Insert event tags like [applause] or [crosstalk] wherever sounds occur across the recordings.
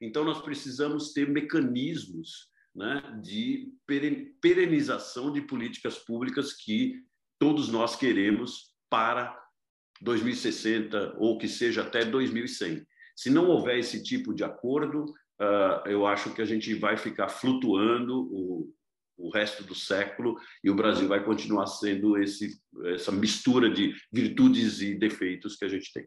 Então, nós precisamos ter mecanismos né, de perenização de políticas públicas que todos nós queremos para 2060 ou que seja até 2100. Se não houver esse tipo de acordo, uh, eu acho que a gente vai ficar flutuando o, o resto do século e o Brasil vai continuar sendo esse, essa mistura de virtudes e defeitos que a gente tem.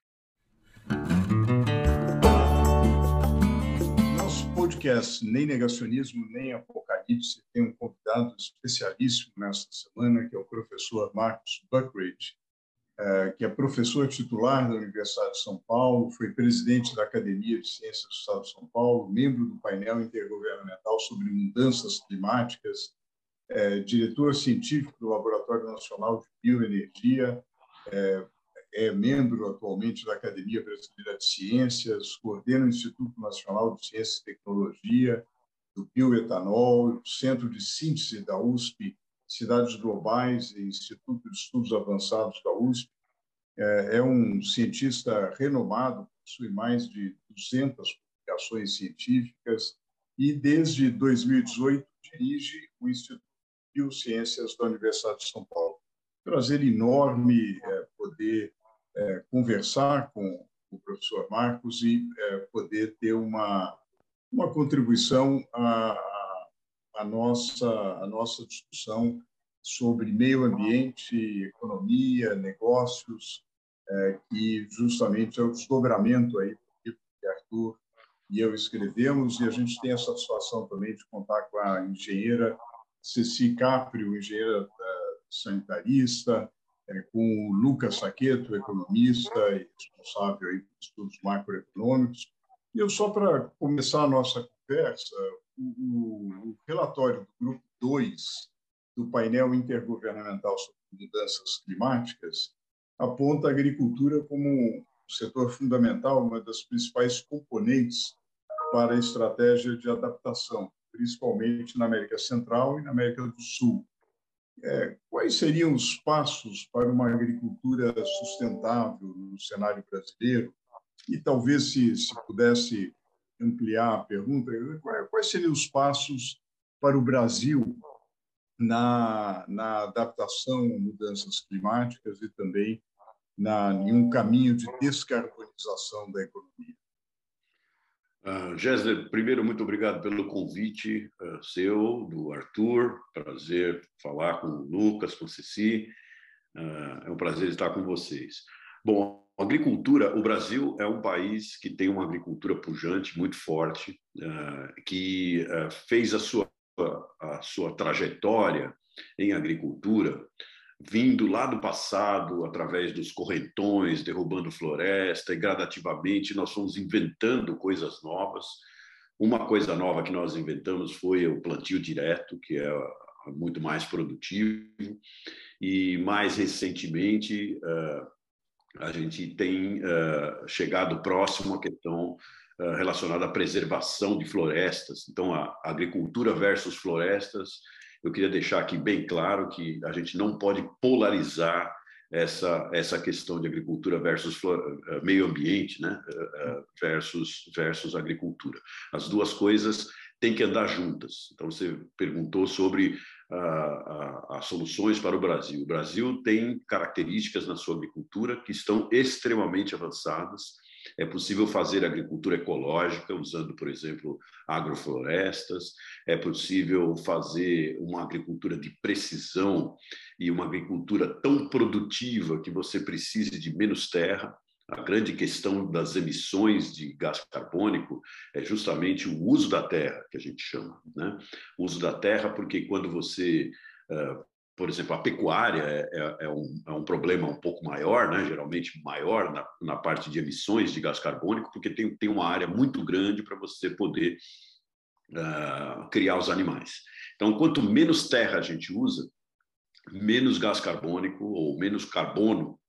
podcast Nem Negacionismo, Nem Apocalipse tem um convidado especialíssimo nesta semana, que é o professor Marcos Buckridge, é, que é professor titular da Universidade de São Paulo, foi presidente da Academia de Ciências do Estado de São Paulo, membro do painel intergovernamental sobre mudanças climáticas, é, diretor científico do Laboratório Nacional de Bioenergia, é, membro atualmente da Academia Brasileira de Ciências, coordena o Instituto Nacional de Ciência e Tecnologia, do bioetanol, Centro de Síntese da USP, Cidades Globais e Instituto de Estudos Avançados da USP. É, é um cientista renomado, possui mais de 200 publicações científicas e, desde 2018, dirige o Instituto de Biociências da Universidade de São Paulo. Prazer enorme é, poder é, conversar com o professor Marcos e é, poder ter uma, uma contribuição à, à, nossa, à nossa discussão sobre meio ambiente, economia, negócios, é, que justamente é o desdobramento aí que Arthur e eu escrevemos, e a gente tem a satisfação também de contar com a engenheira Ceci Caprio, engenheira é, sanitarista, é, com o Lucas Saqueto, economista e responsável aí por estudos macroeconômicos. E eu, só para começar a nossa conversa, o, o relatório do Grupo 2 do painel intergovernamental sobre mudanças climáticas aponta a agricultura como um setor fundamental, uma das principais componentes para a estratégia de adaptação, principalmente na América Central e na América do Sul. É, quais seriam os passos para uma agricultura sustentável no cenário brasileiro? E talvez, se, se pudesse ampliar a pergunta, quais seriam os passos para o Brasil na, na adaptação a mudanças climáticas e também na, em um caminho de descarbonização da economia? Uh, Gessler, primeiro, muito obrigado pelo convite uh, seu, do Arthur. Prazer falar com o Lucas, com o Ceci. Uh, é um prazer estar com vocês. Bom, agricultura, o Brasil é um país que tem uma agricultura pujante, muito forte, que fez a sua, a sua trajetória em agricultura vindo lá do passado, através dos correntões, derrubando floresta, e gradativamente nós fomos inventando coisas novas. Uma coisa nova que nós inventamos foi o plantio direto, que é muito mais produtivo, e mais recentemente eh, a gente tem eh, chegado próximo à questão eh, relacionada à preservação de florestas. Então, a agricultura versus florestas eu queria deixar aqui bem claro que a gente não pode polarizar essa essa questão de agricultura versus eh, meio ambiente, né, eh, eh, versus versus agricultura. As duas coisas têm que andar juntas. Então você perguntou sobre as soluções para o Brasil. O Brasil tem características na sua agricultura que estão extremamente avançadas É possível fazer agricultura ecológica usando, por exemplo, agroflorestas. É possível fazer uma agricultura de precisão e uma agricultura tão produtiva que você precise de menos terra. A grande questão das emissões de gás carbônico é justamente o uso da terra, que a gente chama. Né? O uso da terra, porque quando você uh, por exemplo, a pecuária é, é, é, um, é, um, problema um pouco maior, né? geralmente maior na, na, parte de emissões de gás carbônico, porque tem, tem uma área muito grande para você poder uh, criar os animais. Então, quanto menos terra a gente usa, menos gás carbônico ou menos carbono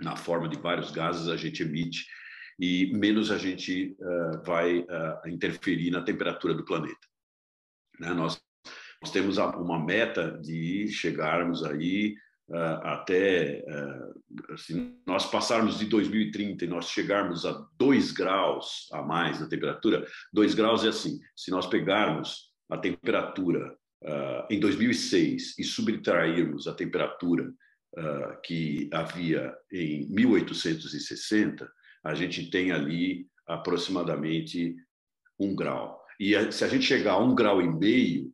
na forma de vários gases a gente emite e menos a gente uh, vai uh, interferir na temperatura do planeta. Né? Nós nós temos uma meta de chegarmos aí uh, até, uh, se nós passarmos de 2030 e nós chegarmos a 2 graus a mais na temperatura, 2 graus é assim, se nós pegarmos a temperatura uh, em 2006 e subtrairmos a temperatura que havia em 1860, a gente tem ali aproximadamente um grau. E se a gente chegar a um grau e meio,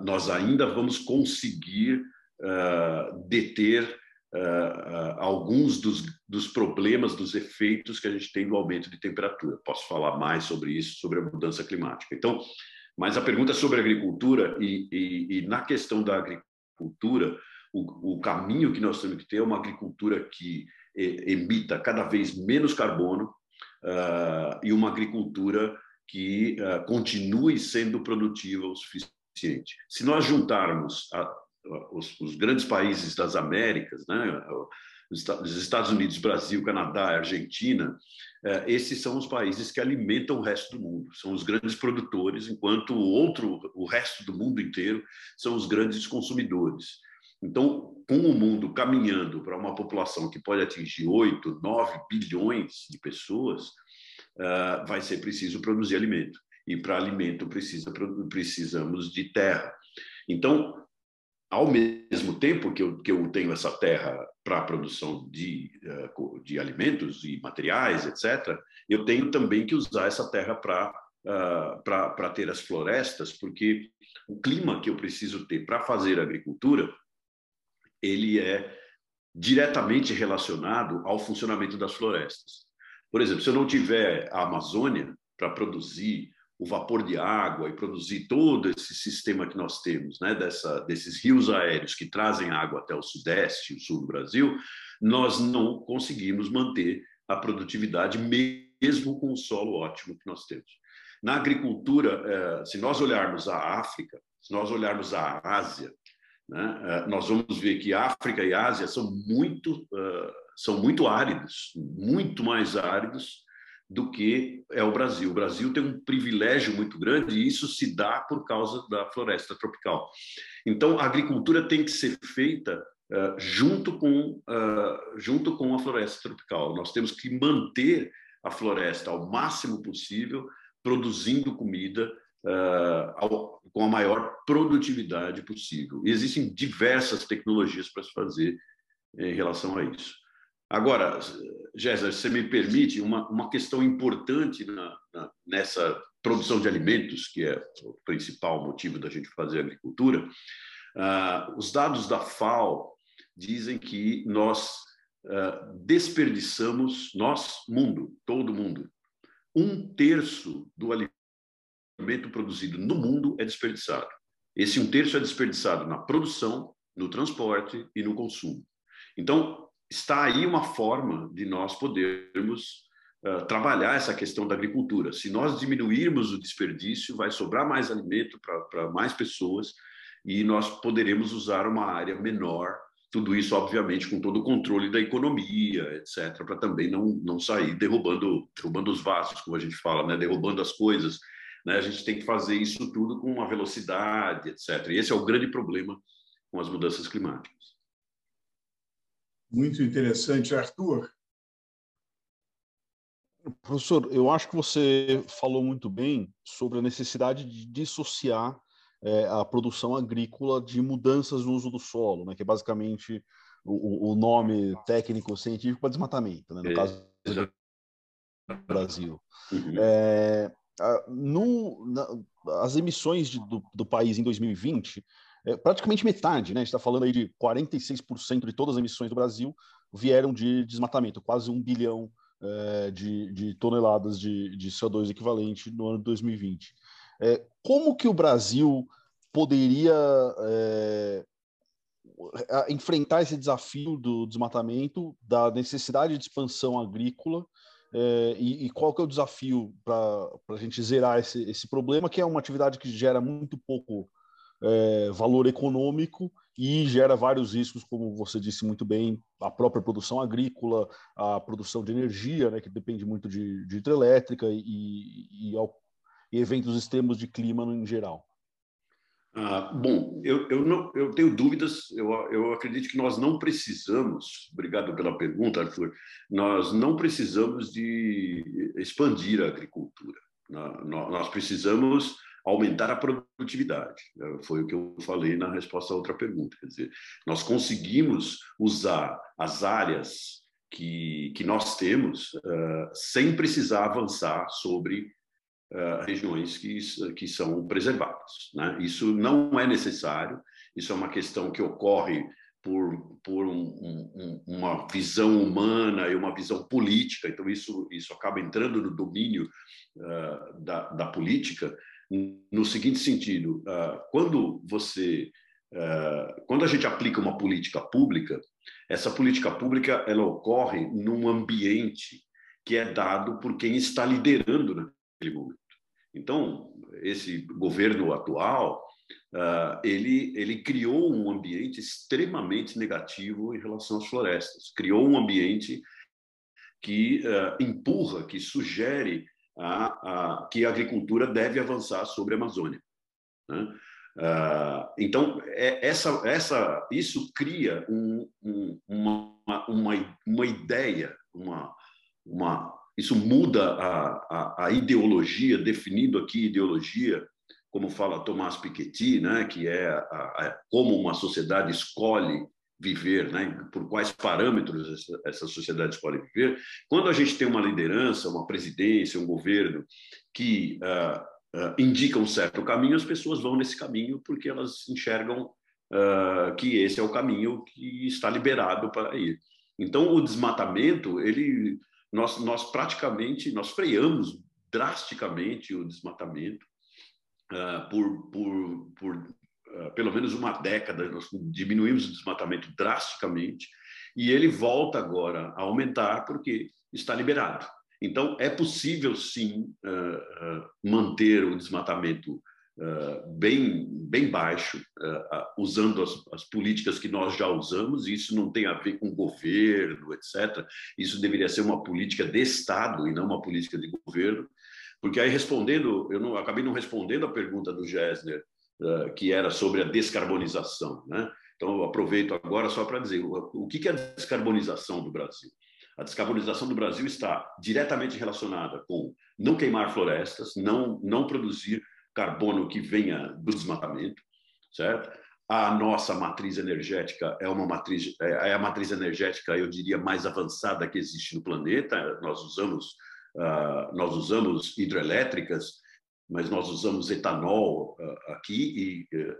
nós ainda vamos conseguir uh, deter uh, alguns dos, dos problemas, dos efeitos que a gente tem do aumento de temperatura. Posso falar mais sobre isso, sobre a mudança climática. Então, mas a pergunta é sobre agricultura e, e, e na questão da agricultura, o, o, caminho que nós temos que ter é uma agricultura que emita cada vez menos carbono uh, e uma agricultura que uh, continue sendo produtiva o suficiente. Se nós juntarmos a, a, os, os, grandes países das Américas, né, os Estados Unidos, Brasil, Canadá, Argentina, uh, esses são os países que alimentam o resto do mundo, são os grandes produtores, enquanto o outro, o resto do mundo inteiro, são os grandes consumidores. Então, com o mundo caminhando para uma população que pode atingir 8, 9 bilhões de pessoas, uh, vai ser preciso produzir alimento. E para alimento precisa, precisamos de terra. Então, ao mesmo tempo que eu, que eu tenho essa terra para a produção de, uh, de alimentos e materiais, etc., eu tenho também que usar essa terra para uh, para ter as florestas, porque o clima que eu preciso ter para fazer agricultura, ele é diretamente relacionado ao funcionamento das florestas. Por exemplo, se eu não tiver a Amazônia para produzir o vapor de água e produzir todo esse sistema que nós temos, né, dessa, desses rios aéreos que trazem água até o sudeste e o sul do Brasil, nós não conseguimos manter a produtividade mesmo com o solo ótimo que nós temos. Na agricultura, eh, se nós olharmos a África, se nós olharmos a Ásia, né, eh, nós vamos ver que África e Ásia são muito eh, são muito áridos, muito mais áridos do que é o Brasil. O Brasil tem um privilégio muito grande e isso se dá por causa da floresta tropical. Então, a agricultura tem que ser feita uh, junto, com, uh, junto com a floresta tropical. Nós temos que manter a floresta ao máximo possível, produzindo comida uh, ao, com a maior produtividade possível. E existem diversas tecnologias para se fazer em relação a isso. Agora, Jéssica, se me permite, uma, uma questão importante na, na, nessa produção de alimentos, que é o principal motivo da gente fazer agricultura, uh, os dados da FAO dizem que nós uh, desperdiçamos, nós, mundo, todo mundo, um terço do alimento produzido no mundo é desperdiçado. Esse um terço é desperdiçado na produção, no transporte e no consumo. Então, está aí uma forma de nós podermos trabalhar essa questão da agricultura. Se nós diminuirmos o desperdício, vai sobrar mais alimento para mais pessoas e nós poderemos usar uma área menor. Tudo isso, obviamente, com todo o controle da economia, etc., para também não, não sair derrubando, derrubando os vasos, como a gente fala, né? derrubando as coisas. Né? A gente tem que fazer isso tudo com uma velocidade, etc. E esse é o grande problema com as mudanças climáticas. Muito interessante. Arthur? Professor, eu acho que você falou muito bem sobre a necessidade de dissociar é, a produção agrícola de mudanças no uso do solo, né, que é basicamente o, o nome técnico científico para desmatamento. Né? No caso Brasil. Uhum. É, no, na, as emissões de, do, do, país em 2020, é, praticamente metade, né? A gente está falando aí de 46% de todas as emissões do Brasil vieram de desmatamento, quase um bilhão é, de, de, toneladas de, de, CO2 equivalente no ano de 2020. É, como que o Brasil poderia é, enfrentar esse desafio do desmatamento, da necessidade de expansão agrícola, é, e, e, qual que é o desafio para a gente zerar esse, esse problema, que é uma atividade que gera muito pouco é, valor econômico e gera vários riscos, como você disse muito bem, a própria produção agrícola, a produção de energia, né, que depende muito de, de hidrelétrica e, e, e eventos extremos de clima em geral. Ah, bom, eu, eu, não, eu tenho dúvidas, eu, eu acredito que nós não precisamos, obrigado pela pergunta, Arthur, nós não precisamos de expandir a agricultura. Nós precisamos aumentar a produtividade. É, foi o que eu falei na resposta à outra pergunta. Quer dizer, nós conseguimos usar as áreas que, que nós temos uh, sem precisar avançar sobre uh, regiões que, que são preservadas. Né? Isso não é necessário, isso é uma questão que ocorre por, por um, um, uma visão humana e uma visão política, então isso, isso acaba entrando no domínio uh, da, da política, no seguinte sentido: uh, quando você. Uh, quando a gente aplica uma política pública, essa política pública ela ocorre num ambiente que é dado por quem está liderando naquele momento. Então, esse governo atual, uh, ele, ele criou um ambiente extremamente negativo em relação às florestas. Criou um ambiente que empurra, que sugere a, a, que a agricultura deve avançar sobre a Amazônia. Né? Uh, então, é, essa, essa, isso cria um, um, uma, uma, uma ideia, uma, uma, isso muda a, a, a, ideologia, definindo aqui ideologia, como fala Tomás Piketty, né, que é a, como uma sociedade escolhe viver, né, por quais parâmetros essa, essa sociedade escolhe viver. Quando a gente tem uma liderança, uma presidência, um governo que uh, uh, indica um certo caminho, as pessoas vão nesse caminho porque elas enxergam uh, que esse é o caminho que está liberado para ir. Então, o desmatamento, ele nós, nós praticamente nós freamos drasticamente o desmatamento por, por, por pelo menos uma década. Nós diminuímos o desmatamento drasticamente e ele volta agora a aumentar porque está liberado. Então, é possível sim uh, manter o desmatamento bem, bem baixo, usando as, as, políticas que nós já usamos, e isso não tem a ver com governo, etc. Isso deveria ser uma política de Estado e não uma política de governo. Porque aí, respondendo, eu não, acabei não respondendo a pergunta do Gessner, que era sobre a descarbonização. Né? Então, eu aproveito agora só para dizer o, o que é a descarbonização do Brasil. A descarbonização do Brasil está diretamente relacionada com não queimar florestas, não, não produzir carbono que venha do desmatamento, certo? A nossa matriz energética é uma matriz é, é a matriz energética, eu diria, mais avançada que existe no planeta. Nós usamos uh, nós usamos hidrelétricas, mas nós usamos etanol uh, aqui e uh,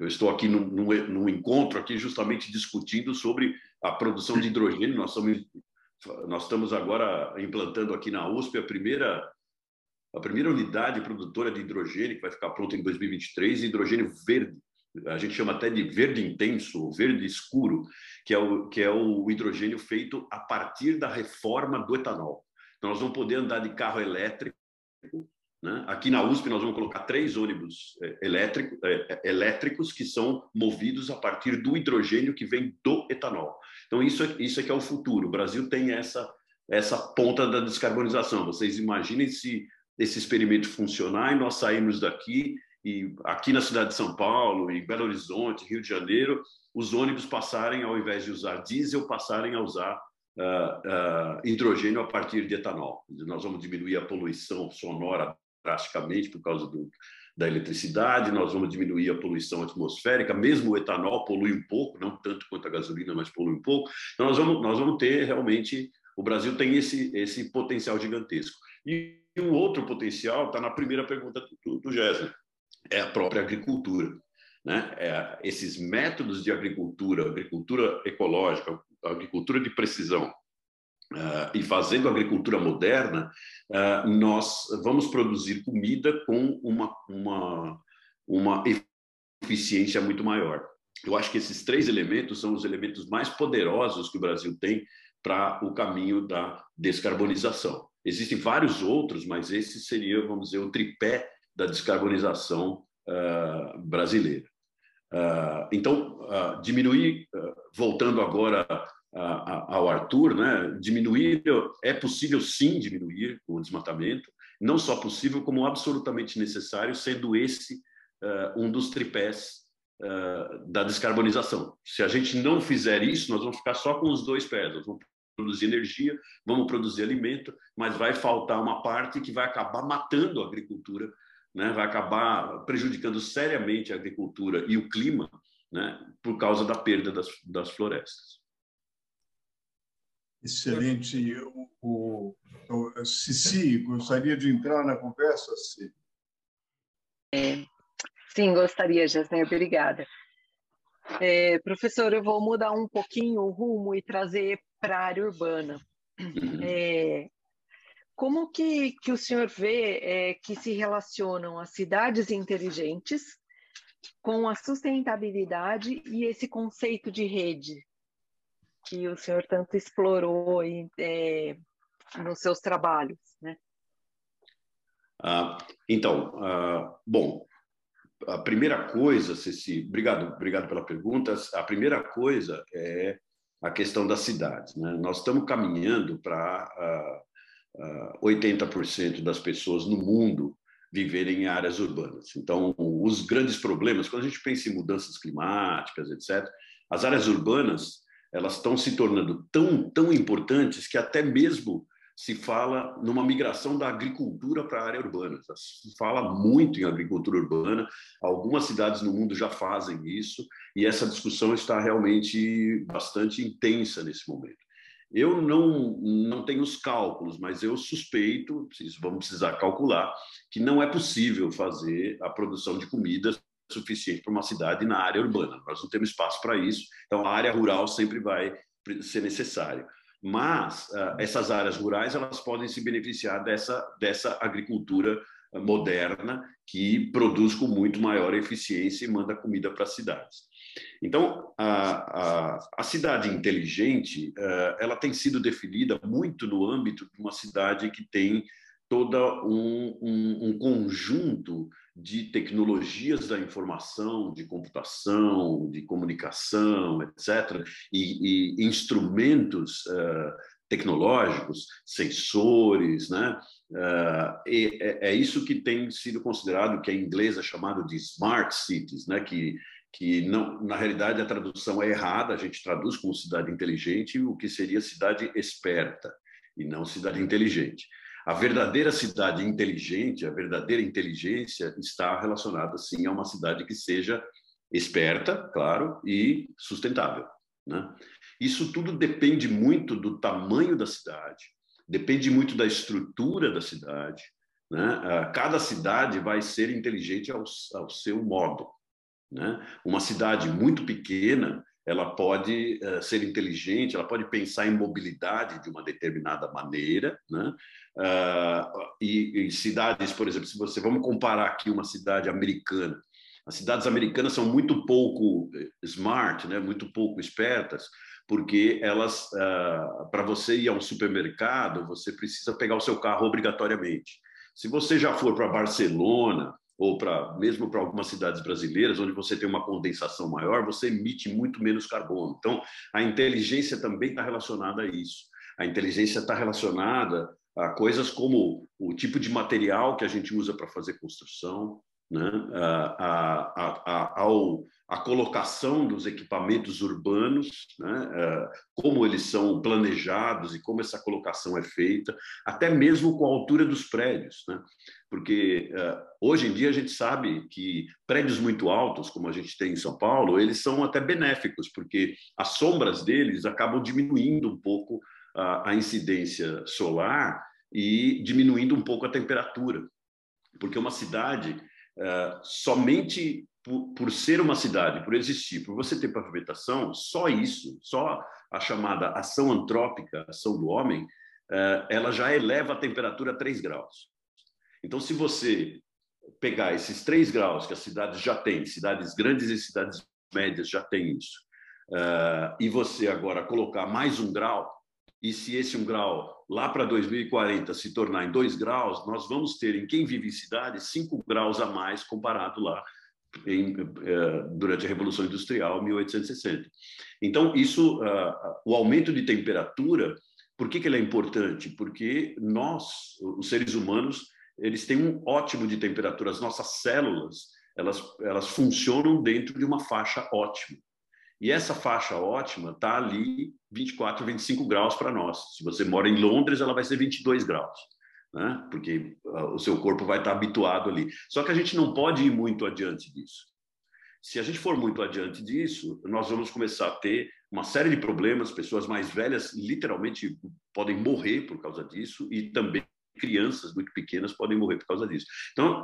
eu estou aqui num, num, encontro aqui justamente discutindo sobre a produção de hidrogênio. Nós, somos, nós estamos agora implantando aqui na USP a primeira a primeira unidade produtora de hidrogênio, que vai ficar pronta em 2023, hidrogênio verde. A gente chama até de verde intenso, verde escuro, que é o, que é o hidrogênio feito a partir da reforma do etanol. Então, nós vamos poder andar de carro elétrico. Né? Aqui na USP, nós vamos colocar três ônibus é, elétrico, é, é, elétricos que são movidos a partir do hidrogênio que vem do etanol. Então, isso, isso é que é o futuro. O Brasil tem essa, essa ponta da descarbonização. Vocês imaginem se esse experimento funcionar e nós sairmos daqui e aqui na cidade de São Paulo, em Belo Horizonte, Rio de Janeiro, os ônibus passarem, ao invés de usar diesel, passarem a usar uh, uh, hidrogênio a partir de etanol. Nós vamos diminuir a poluição sonora drasticamente por causa do, da eletricidade, nós vamos diminuir a poluição atmosférica, mesmo o etanol polui um pouco, não tanto quanto a gasolina, mas polui um pouco. Então, nós vamos, nós vamos ter realmente O Brasil tem esse, esse potencial gigantesco. E um outro potencial está na primeira pergunta do, do é a própria agricultura. Né? É, esses métodos de agricultura, agricultura ecológica, agricultura de precisão, Uh, e fazendo agricultura moderna, uh, nós vamos produzir comida com uma, uma, uma eficiência muito maior. Eu acho que esses três elementos são os elementos mais poderosos que o Brasil tem para o caminho da descarbonização. Existem vários outros, mas esse seria, vamos dizer, o tripé da descarbonização uh, brasileira. então, diminuir, voltando agora ao Arthur, né? Diminuir é possível sim diminuir o desmatamento, não só possível como absolutamente necessário, sendo esse uh, um dos tripés uh, da descarbonização. Se a gente não fizer isso, nós vamos ficar só com os dois pés. Nós vamos produzir energia, vamos produzir alimento, mas vai faltar uma parte que vai acabar matando a agricultura, né? Vai acabar prejudicando seriamente a agricultura e o clima, né? Por causa da perda das, das florestas. Excelente. O, o, Cici, gostaria de entrar na conversa, Cici? É, sim, gostaria, Jasné, obrigada. É, professor, eu vou mudar um pouquinho o rumo e trazer para a área urbana. Uhum. É, como que, que o senhor vê é, que se relacionam as cidades inteligentes com a sustentabilidade e esse conceito de rede? Que o senhor tanto explorou em, é, nos seus trabalhos, né? Ah, então, ah, bom, a primeira coisa, Ceci, obrigado, obrigado pela pergunta. A primeira coisa é a questão das cidades. Né? Nós estamos caminhando para ah, 80% das pessoas no mundo viverem em áreas urbanas. Então, os grandes problemas, quando a gente pensa em mudanças climáticas, etc., as áreas urbanas elas estão se tornando tão, tão importantes que até mesmo se fala numa migração da agricultura para a área urbana. Se fala muito em agricultura urbana, algumas cidades no mundo já fazem isso, e essa discussão está realmente bastante intensa nesse momento. Eu não, não tenho os cálculos, mas eu suspeito, vamos precisar calcular, que não é possível fazer a produção de comidas suficiente para uma cidade na área urbana. Nós não temos espaço para isso, então a área rural sempre vai ser necessário. Mas uh, essas áreas rurais elas podem se beneficiar dessa dessa agricultura ah, moderna que produz com muito maior eficiência e manda comida para as cidades. Então, a, a, a cidade inteligente, uh, ela tem sido definida muito no âmbito de uma cidade que tem todo um, um, um, conjunto de tecnologias da informação, de computação, de comunicação, etc., e, e instrumentos uh, tecnológicos, sensores, né? Uh, é, é, isso que tem sido considerado, que em inglês é chamado de smart cities, né? Que que não, na realidade a tradução é errada, a gente traduz como cidade inteligente, o que seria cidade esperta e não cidade inteligente. A verdadeira cidade inteligente, a verdadeira inteligência está relacionada, sim, a uma cidade que seja esperta, claro, e sustentável. Né? Isso tudo depende muito do tamanho da cidade, depende muito da estrutura da cidade. Né? Ah, cada cidade vai ser inteligente ao, ao seu modo. Né? Uma cidade muito pequena ela pode uh, ser inteligente, ela pode pensar em mobilidade de uma determinada maneira, né? Uh, e, e, cidades, por exemplo, se você vamos comparar aqui uma cidade americana, as cidades americanas são muito pouco eh, smart, né? Muito pouco espertas, porque elas, uh, para você ir a um supermercado, você precisa pegar o seu carro obrigatoriamente. Se você já for para Barcelona ou para mesmo para algumas cidades brasileiras, onde você tem uma condensação maior, você emite muito menos carbono. Então, a inteligência também está relacionada a isso. A inteligência está relacionada a coisas como o tipo de material que a gente usa para fazer construção, né? a, a, a, ao, a colocação dos equipamentos urbanos, né? como eles são planejados e como essa colocação é feita, até mesmo com a altura dos prédios. Né? Porque hoje em dia a gente sabe que prédios muito altos, como a gente tem em São Paulo, eles são até benéficos, porque as sombras deles acabam diminuindo um pouco a, a incidência solar e diminuindo um pouco a temperatura. Porque uma cidade, uh, somente por, por, ser uma cidade, por existir, por você ter pavimentação, só isso, só a chamada ação antrópica, ação do homem, uh, ela já eleva a temperatura a 3 graus. Então, se você pegar esses 3 graus que as cidades já têm, cidades grandes e cidades médias já têm isso, uh, e você agora colocar mais um grau, e se esse um grau lá para 2040 se tornar em dois graus, nós vamos ter em quem vive em cidade cinco graus a mais comparado lá em, eh, durante a Revolução Industrial 1860. Então isso, uh, o aumento de temperatura, por que, que ele é importante? Porque nós, os seres humanos, eles têm um ótimo de temperatura. As nossas células, elas, elas funcionam dentro de uma faixa ótima. E essa faixa ótima está ali 24, 25 graus para nós. Se você mora em Londres, ela vai ser 22 graus, né? porque uh, o seu corpo vai estar tá habituado ali. Só que a gente não pode ir muito adiante disso. Se a gente for muito adiante disso, nós vamos começar a ter uma série de problemas. Pessoas mais velhas, literalmente, podem morrer por causa disso, e também crianças muito pequenas podem morrer por causa disso. Então,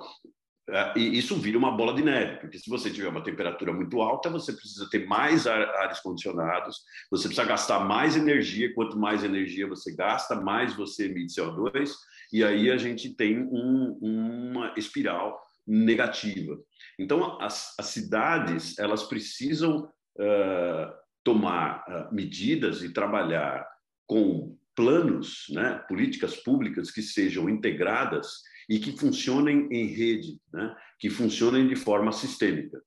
e isso vira uma bola de neve, porque se você tiver uma temperatura muito alta, você precisa ter mais ares condicionados, você precisa gastar mais energia, quanto mais energia você gasta, mais você emite CO2, e aí a gente tem um, uma espiral negativa. Então, as, as cidades, elas precisam uh, tomar uh, medidas e trabalhar com planos, né, políticas públicas que sejam integradas e que funcionem em rede, né? que funcionem de forma sistêmica.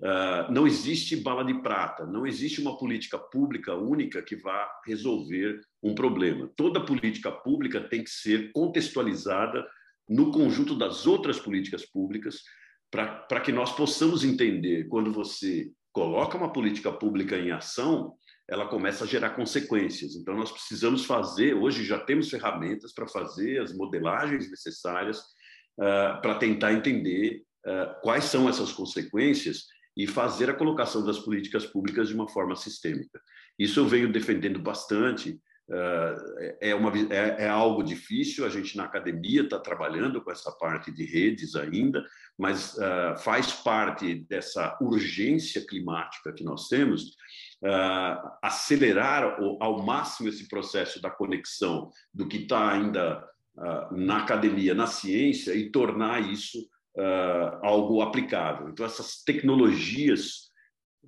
Uh, não existe bala de prata, não existe uma política pública única que vá resolver um problema. Toda política pública tem que ser contextualizada no conjunto das outras políticas públicas para que nós possamos entender quando você coloca uma política pública em ação, ela começa a gerar consequências. Então, nós precisamos fazer, hoje já temos ferramentas para fazer as modelagens necessárias uh, para tentar entender uh, quais são essas consequências e fazer a colocação das políticas públicas de uma forma sistêmica. Isso eu venho defendendo bastante. Uh, é, uma, é, é, algo difícil, a gente na academia está trabalhando com essa parte de redes ainda, mas faz parte dessa urgência climática que nós temos uh, acelerar ao máximo esse processo da conexão do que está ainda uh, na academia, na ciência, e tornar isso uh, algo aplicável. Então, essas tecnologias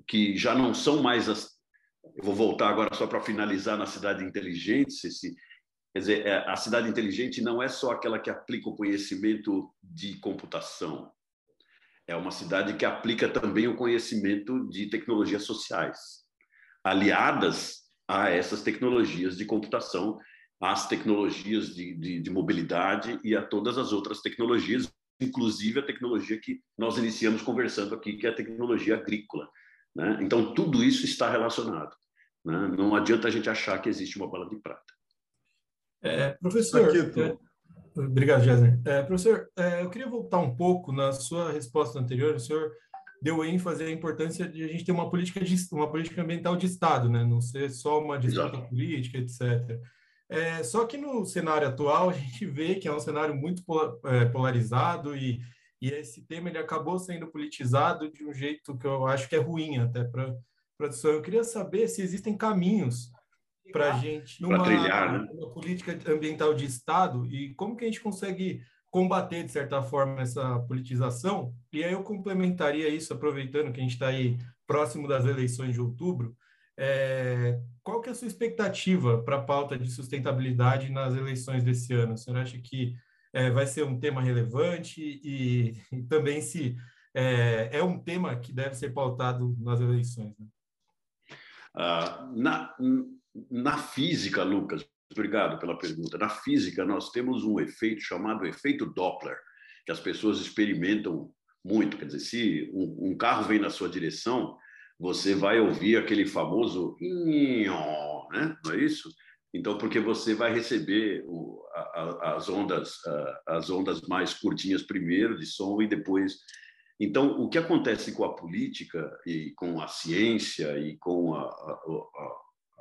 que já não são mais as. Eu vou voltar agora só para finalizar na cidade inteligente, esse, Quer dizer, é, a cidade inteligente não é só aquela que aplica o conhecimento de computação. É uma cidade que aplica também o conhecimento de tecnologias sociais aliadas a essas tecnologias de computação, às tecnologias de, de, de mobilidade e a todas as outras tecnologias, inclusive a tecnologia que nós iniciamos conversando aqui, que é a tecnologia agrícola. Né? Então, tudo isso está relacionado. Né? Não adianta a gente achar que existe uma bala de prata. É, professor, é, obrigado, Jéssica. É, professor, é, eu queria voltar um pouco na sua resposta anterior. O senhor deu ênfase à importância de a gente ter uma política, de, uma política ambiental de Estado, né? não ser só uma disputa política, etc. É, só que no cenário atual a gente vê que é um cenário muito é, polarizado e, e esse tema ele acabou sendo politizado de um jeito que eu acho que é ruim até para a produção. Eu queria saber se existem caminhos para a gente numa, trilhar, né? uma política ambiental de Estado e como que a gente consegue combater, de certa forma, essa politização. E aí eu complementaria isso, aproveitando que a gente está aí próximo das eleições de outubro, é, qual que é a sua expectativa para a pauta de sustentabilidade nas eleições desse ano? Você acha que é, vai ser um tema relevante e, [laughs] e também se é, é, um tema que deve ser pautado nas eleições? Né? Uh, na, na física, Lucas, Obrigado pela pergunta. Na física, nós temos um efeito chamado efeito Doppler, que as pessoas experimentam muito. Quer dizer, se um, carro vem na sua direção, você vai ouvir aquele famoso né? não é isso? Então, porque você vai receber o, a, as ondas a, as ondas mais curtinhas primeiro de som e depois. Então, o que acontece com a política e com a ciência e com a, a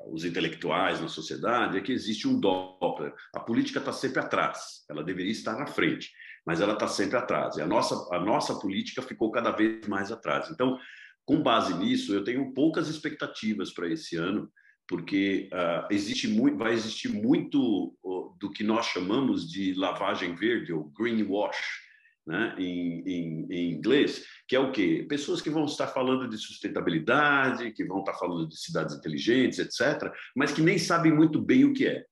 os intelectuais na sociedade é que existe um Doppler. A política está sempre atrás, ela deveria estar na frente, mas ela está sempre atrás. E a nossa, a nossa política ficou cada vez mais atrás. Então, com base nisso, eu tenho poucas expectativas para esse ano, porque uh, existe muito, vai existir muito do que nós chamamos de lavagem verde, ou greenwash, né, em, em, em, inglês, que é o quê? Pessoas que vão estar falando de sustentabilidade, que vão estar falando de cidades inteligentes, etc., mas que nem sabem muito bem o que é.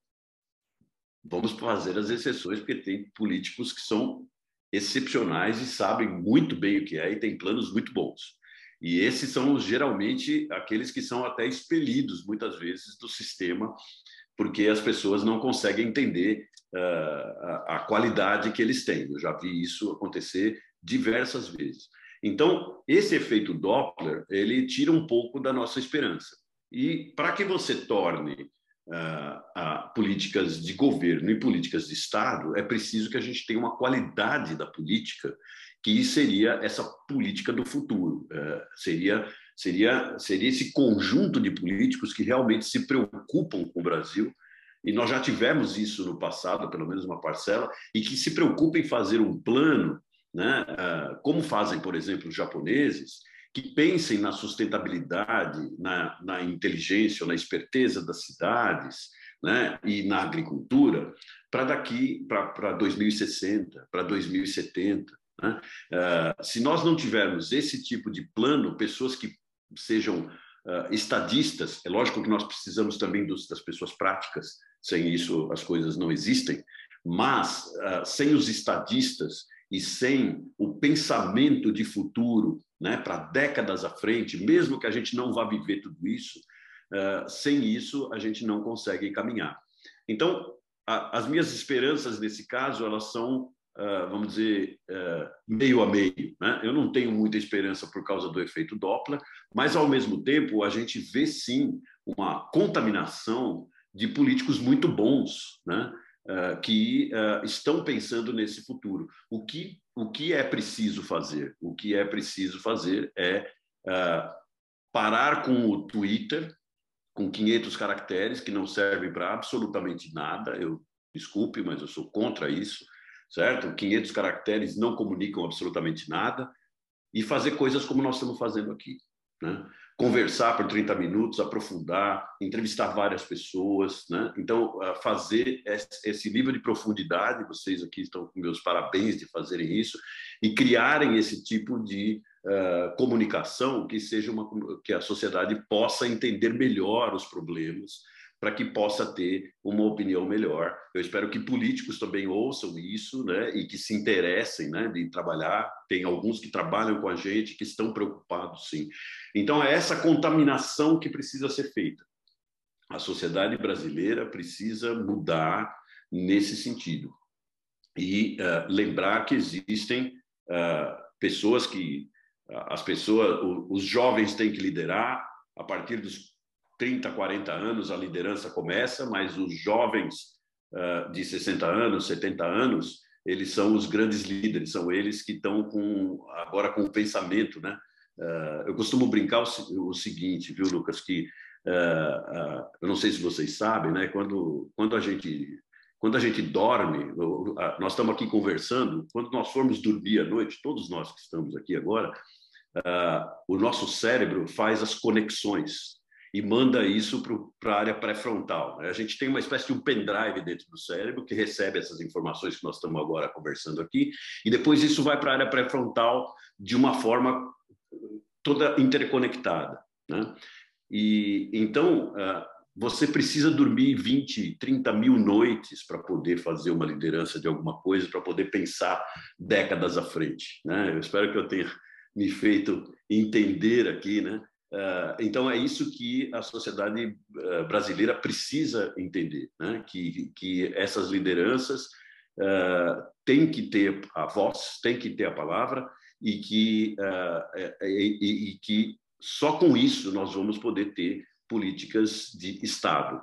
Vamos fazer as exceções, porque tem políticos que são excepcionais e sabem muito bem o que é e têm planos muito bons. E esses são geralmente aqueles que são até expelidos muitas vezes do sistema, porque as pessoas não conseguem entender a, a, qualidade que eles têm. Eu já vi isso acontecer diversas vezes. Então, esse efeito Doppler, ele tira um pouco da nossa esperança. E para que você torne uh, políticas de governo e políticas de Estado, é preciso que a gente tenha uma qualidade da política que seria essa política do futuro. Uh, seria, seria, seria esse conjunto de políticos que realmente se preocupam com o Brasil, e nós já tivemos isso no passado, pelo menos uma parcela, e que se preocupem em fazer um plano, né, uh, como fazem, por exemplo, os japoneses, que pensem na sustentabilidade, na, na inteligência, na esperteza das cidades, né, e na agricultura, para daqui para 2060, para 2070. Né? Uh, se nós não tivermos esse tipo de plano, pessoas que sejam uh, estadistas, é lógico que nós precisamos também dos, das pessoas práticas, sem isso as coisas não existem, mas uh, sem os estadistas e sem o pensamento de futuro né, para décadas à frente, mesmo que a gente não vá viver tudo isso, uh, sem isso a gente não consegue caminhar. Então, a, as minhas esperanças nesse caso elas são Uh, vamos dizer, uh, meio a meio. Né? Eu não tenho muita esperança por causa do efeito Doppler, mas, ao mesmo tempo, a gente vê sim uma contaminação de políticos muito bons, né? Uh, que estão pensando nesse futuro. O que, o que é preciso fazer? O que é preciso fazer é parar com o Twitter, com 500 caracteres, que não servem para absolutamente nada. Eu desculpe, mas eu sou contra isso certo? 500 caracteres não comunicam absolutamente nada e fazer coisas como nós estamos fazendo aqui, né? Conversar por 30 minutos, aprofundar, entrevistar várias pessoas, né? Então, fazer esse nível de profundidade, vocês aqui estão com meus parabéns de fazerem isso e criarem esse tipo de uh, comunicação que seja uma que a sociedade possa entender melhor os problemas para que possa ter uma opinião melhor. Eu espero que políticos também ouçam isso, né, e que se interessem, né, de trabalhar. Tem alguns que trabalham com a gente que estão preocupados, sim. Então é essa contaminação que precisa ser feita. A sociedade brasileira precisa mudar nesse sentido e uh, lembrar que existem uh, pessoas que uh, as pessoas, os jovens têm que liderar a partir dos 30, 40 anos a liderança começa, mas os jovens uh, de 60 anos, 70 anos, eles são os grandes líderes, são eles que estão com agora com o pensamento, né? Uh, eu costumo brincar o, o, seguinte, viu, Lucas, que uh, eu não sei se vocês sabem, né? Quando quando a gente quando a gente dorme, nós estamos aqui conversando, quando nós formos dormir à noite, todos nós que estamos aqui agora, o nosso cérebro faz as conexões e manda isso para a área pré-frontal. Né? A gente tem uma espécie de um pendrive dentro do cérebro que recebe essas informações que nós estamos agora conversando aqui, e depois isso vai para a área pré-frontal de uma forma toda interconectada. Né? E então uh, você precisa dormir 20, 30 mil noites para poder fazer uma liderança de alguma coisa, para poder pensar décadas à frente. Né? Eu espero que eu tenha me feito entender aqui, né? Ah, então, é isso que a sociedade ah, brasileira precisa entender, né? que, que essas lideranças uh, têm que ter a voz, têm que ter a palavra, e que, uh, e, e que só com isso nós vamos poder ter políticas de Estado.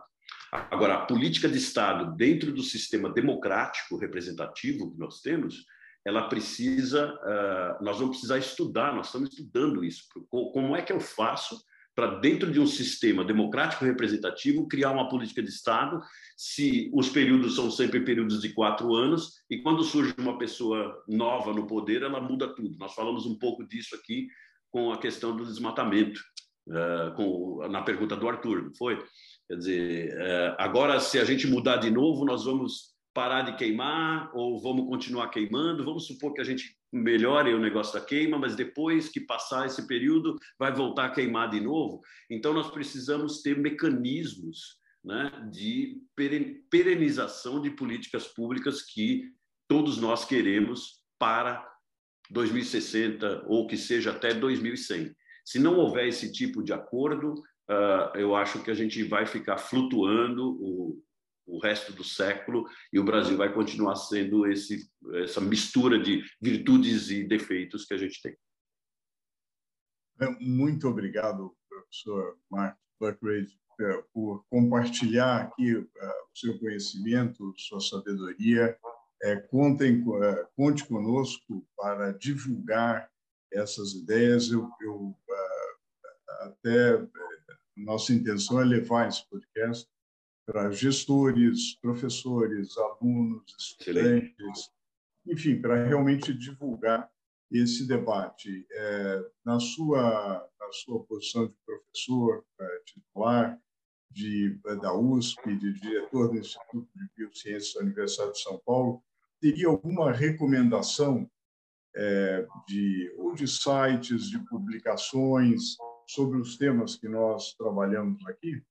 Agora, a política de Estado dentro do sistema democrático representativo que nós temos, ela precisa, uh, nós vamos precisar estudar, nós estamos estudando isso. Como é que eu faço para dentro de um sistema democrático representativo criar uma política de Estado, se os períodos são sempre períodos de quatro anos e quando surge uma pessoa nova no poder, ela muda tudo. Nós falamos um pouco disso aqui com a questão do desmatamento, uh, com, na pergunta do Arthur, não foi? Quer dizer, uh, agora se a gente mudar de novo, nós vamos parar de queimar ou vamos continuar queimando? Vamos supor que a gente melhore o negócio da queima, mas depois que passar esse período, vai voltar a queimar de novo. Então, nós precisamos ter mecanismos né, de perenização de políticas públicas que todos nós queremos para 2060 ou que seja até 2100. Se não houver esse tipo de acordo, uh, eu acho que a gente vai ficar flutuando o, o resto do século e o Brasil vai continuar sendo esse, essa mistura de virtudes e defeitos que a gente tem. É, muito obrigado, professor Mark Buckridge, é, por compartilhar aqui uh, o seu conhecimento, sua sabedoria. É, contem, conte conosco para divulgar essas ideias. Eu, eu até nossa intenção é levar esse podcast para gestores, professores, alunos, estudantes, Excelente. enfim, para realmente divulgar esse debate. É, na, sua, na sua posição de professor é, titular de, da USP, de diretor do Instituto de Biociências da Universidade de São Paulo, teria alguma recomendação é, de, ou de sites, de publicações sobre os temas que nós trabalhamos aqui?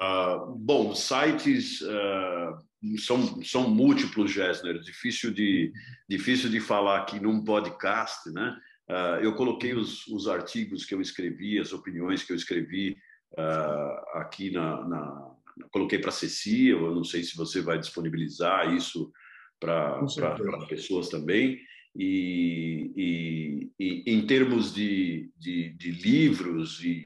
Uh, bom, sites uh, são, são múltiplos, Gessner, difícil de, difícil de falar aqui num podcast, né? Uh, eu coloquei os, os artigos que eu escrevi, as opiniões que eu escrevi aqui na, na coloquei para a Ceci, eu não sei se você vai disponibilizar isso para pessoas também. E, e, e, em termos de, de, de livros e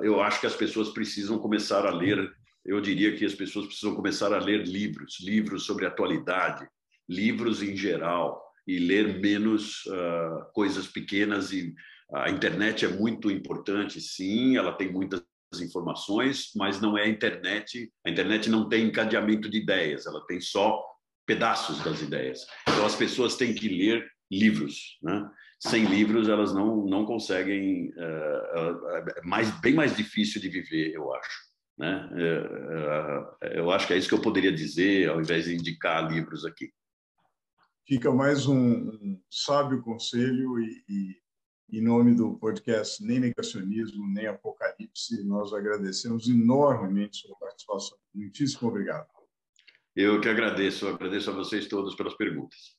eu acho que as pessoas precisam começar a ler. Eu diria que as pessoas precisam começar a ler livros, livros sobre atualidade, livros em geral, e ler menos uh, coisas pequenas. E a internet é muito importante, sim, ela tem muitas informações, mas não é a internet. A internet não tem encadeamento de ideias, ela tem só pedaços das ideias. Então as pessoas têm que ler livros, né? Sem livros elas não não conseguem é, é mais bem mais difícil de viver eu acho né é, eu acho que é isso que eu poderia dizer ao invés de indicar livros aqui fica mais um, um sábio conselho e, e em nome do podcast Nem Negacionismo, Nem Apocalipse, nós agradecemos enormemente sua participação. Muitíssimo obrigado. Eu que agradeço, agradeço a vocês todos pelas perguntas.